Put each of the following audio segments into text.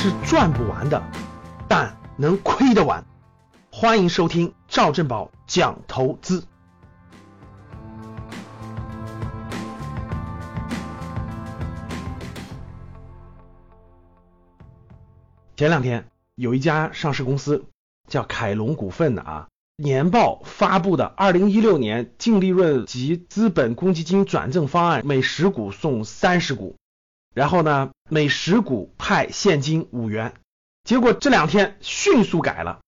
是赚不完的，但能亏得完。欢迎收听赵正宝讲投资。前两天有一家上市公司叫凯龙股份的啊，年报发布的二零一六年净利润及资本公积金转正方案，每十股送三十股，然后呢，每十股派现金五元。结果这两天迅速改了，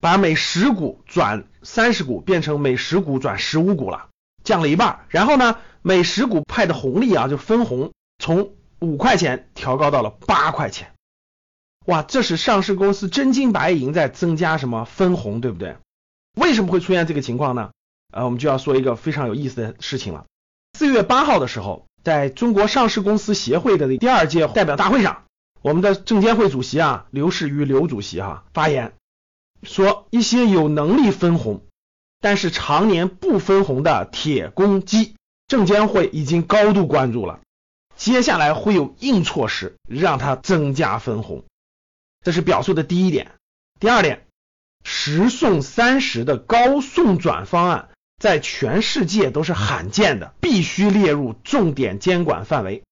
把每十股转三十股变成每十股转十五股了，降了一半。然后呢，每十股派的红利啊，就分红从五块钱调高到了八块钱。哇，这是上市公司真金白银在增加什么分红，对不对？为什么会出现这个情况呢？呃，我们就要说一个非常有意思的事情了。四月八号的时候，在中国上市公司协会的第二届代表大会上，我们的证监会主席啊刘士余刘主席哈发言说，一些有能力分红，但是常年不分红的铁公鸡，证监会已经高度关注了，接下来会有硬措施让它增加分红。这是表述的第一点。第二点，十送三十的高送转方案在全世界都是罕见的，必须列入重点监管范围。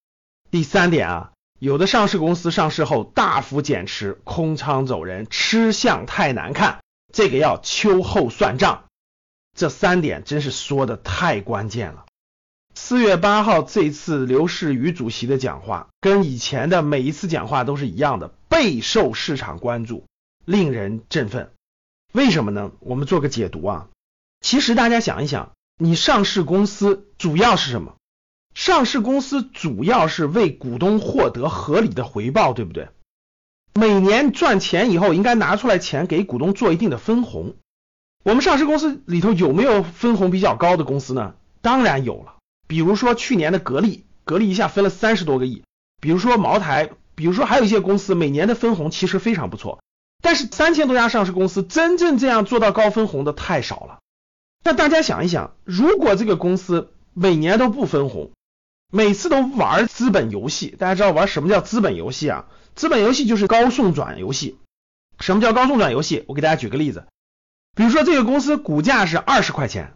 第三点啊，有的上市公司上市后大幅减持、空仓走人，吃相太难看，这个要秋后算账。这三点真是说的太关键了。四月八号这次刘士余主席的讲话，跟以前的每一次讲话都是一样的。备受市场关注，令人振奋。为什么呢？我们做个解读啊。其实大家想一想，你上市公司主要是什么？上市公司主要是为股东获得合理的回报，对不对？每年赚钱以后，应该拿出来钱给股东做一定的分红。我们上市公司里头有没有分红比较高的公司呢？当然有了。比如说去年的格力，格力一下分了三十多个亿。比如说茅台。比如说，还有一些公司每年的分红其实非常不错，但是三千多家上市公司真正这样做到高分红的太少了。那大家想一想，如果这个公司每年都不分红，每次都玩资本游戏，大家知道玩什么叫资本游戏啊？资本游戏就是高送转游戏。什么叫高送转游戏？我给大家举个例子，比如说这个公司股价是二十块钱，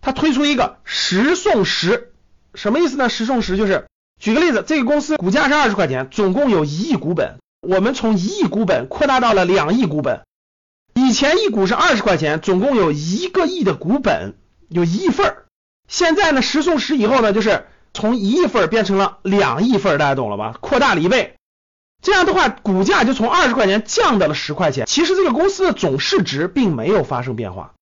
它推出一个十送十，什么意思呢？十送十就是。举个例子，这个公司股价是二十块钱，总共有一亿股本，我们从一亿股本扩大到了两亿股本。以前一股是二十块钱，总共有一个亿的股本，有一亿份儿。现在呢，十送十以后呢，就是从一亿份变成了两亿份，大家懂了吧？扩大了一倍。这样的话，股价就从二十块钱降到了十块钱。其实这个公司的总市值并没有发生变化，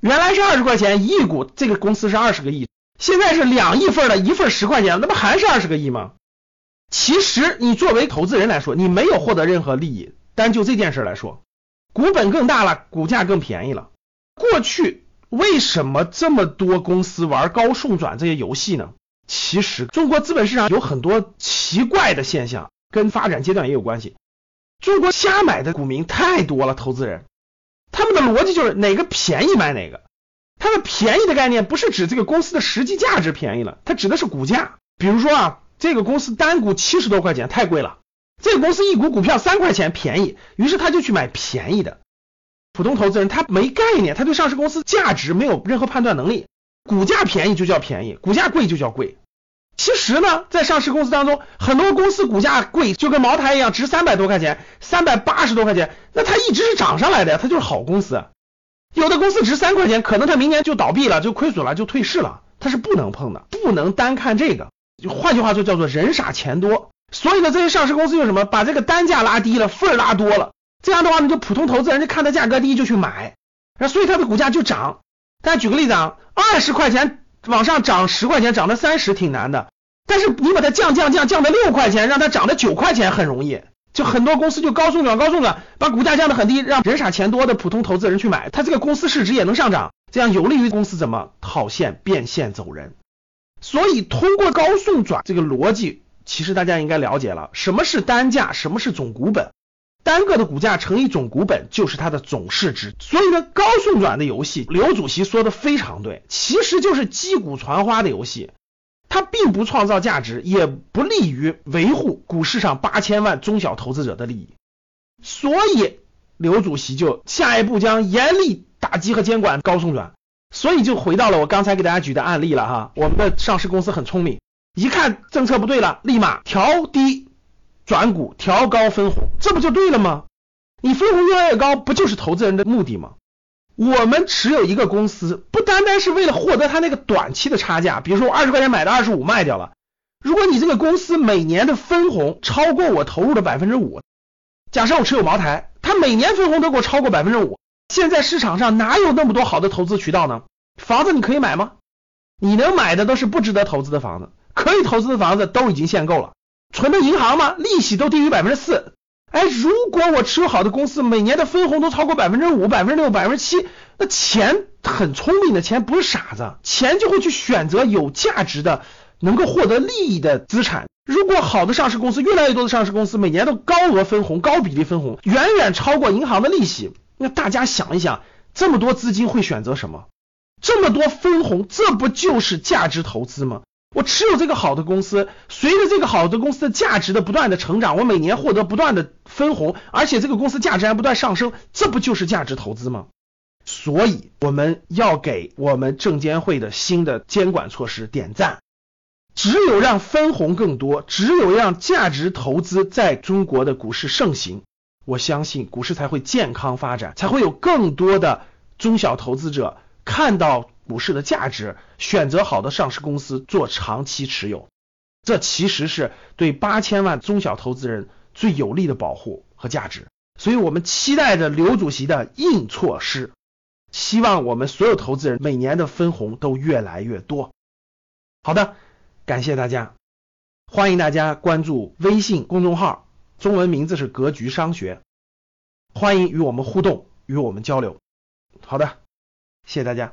原来是二十块钱一亿股，这个公司是二十个亿。现在是两亿份的，一份十块钱，那不还是二十个亿吗？其实你作为投资人来说，你没有获得任何利益。单就这件事来说，股本更大了，股价更便宜了。过去为什么这么多公司玩高送转这些游戏呢？其实中国资本市场有很多奇怪的现象，跟发展阶段也有关系。中国瞎买的股民太多了，投资人他们的逻辑就是哪个便宜买哪个。它的便宜的概念不是指这个公司的实际价值便宜了，它指的是股价。比如说啊，这个公司单股七十多块钱太贵了，这个公司一股股票三块钱便宜，于是他就去买便宜的。普通投资人他没概念，他对上市公司价值没有任何判断能力，股价便宜就叫便宜，股价贵就叫贵。其实呢，在上市公司当中，很多公司股价贵，就跟茅台一样，值三百多块钱，三百八十多块钱，那它一直是涨上来的呀，它就是好公司。有的公司值三块钱，可能它明年就倒闭了，就亏损了，就退市了，它是不能碰的，不能单看这个。换句话说，叫做人傻钱多。所以呢，这些上市公司用什么？把这个单价拉低了，份儿拉多了。这样的话呢，就普通投资人就看它价格低就去买，那所以它的股价就涨。大家举个例子啊，二十块钱往上涨十块钱，涨到三十挺难的，但是你把它降降降降到六块钱，让它涨到九块钱很容易。就很多公司就高送转高送转，把股价降得很低，让人傻钱多的普通投资人去买，它这个公司市值也能上涨，这样有利于公司怎么套现变现走人。所以通过高送转这个逻辑，其实大家应该了解了什么是单价，什么是总股本，单个的股价乘以总股本就是它的总市值。所以呢，高送转的游戏，刘主席说的非常对，其实就是击鼓传花的游戏。它并不创造价值，也不利于维护股市上八千万中小投资者的利益。所以，刘主席就下一步将严厉打击和监管高送转。所以就回到了我刚才给大家举的案例了哈。我们的上市公司很聪明，一看政策不对了，立马调低转股，调高分红，这不就对了吗？你分红越来越高，不就是投资人的目的吗？我们持有一个公司，不单单是为了获得它那个短期的差价，比如说我二十块钱买的二十五卖掉了。如果你这个公司每年的分红超过我投入的百分之五，假设我持有茅台，它每年分红都给我超过百分之五。现在市场上哪有那么多好的投资渠道呢？房子你可以买吗？你能买的都是不值得投资的房子，可以投资的房子都已经限购了。存的银行吗？利息都低于百分之四。哎，如果我持有好的公司，每年的分红都超过百分之五、百分之六、百分之七，那钱很聪明的钱不是傻子，钱就会去选择有价值的、能够获得利益的资产。如果好的上市公司，越来越多的上市公司每年都高额分红、高比例分红，远远超过银行的利息。那大家想一想，这么多资金会选择什么？这么多分红，这不就是价值投资吗？我持有这个好的公司，随着这个好的公司的价值的不断的成长，我每年获得不断的分红，而且这个公司价值还不断上升，这不就是价值投资吗？所以我们要给我们证监会的新的监管措施点赞。只有让分红更多，只有让价值投资在中国的股市盛行。我相信股市才会健康发展，才会有更多的中小投资者看到股市的价值，选择好的上市公司做长期持有。这其实是对八千万中小投资人最有力的保护和价值。所以我们期待着刘主席的硬措施，希望我们所有投资人每年的分红都越来越多。好的，感谢大家，欢迎大家关注微信公众号。中文名字是格局商学，欢迎与我们互动，与我们交流。好的，谢谢大家。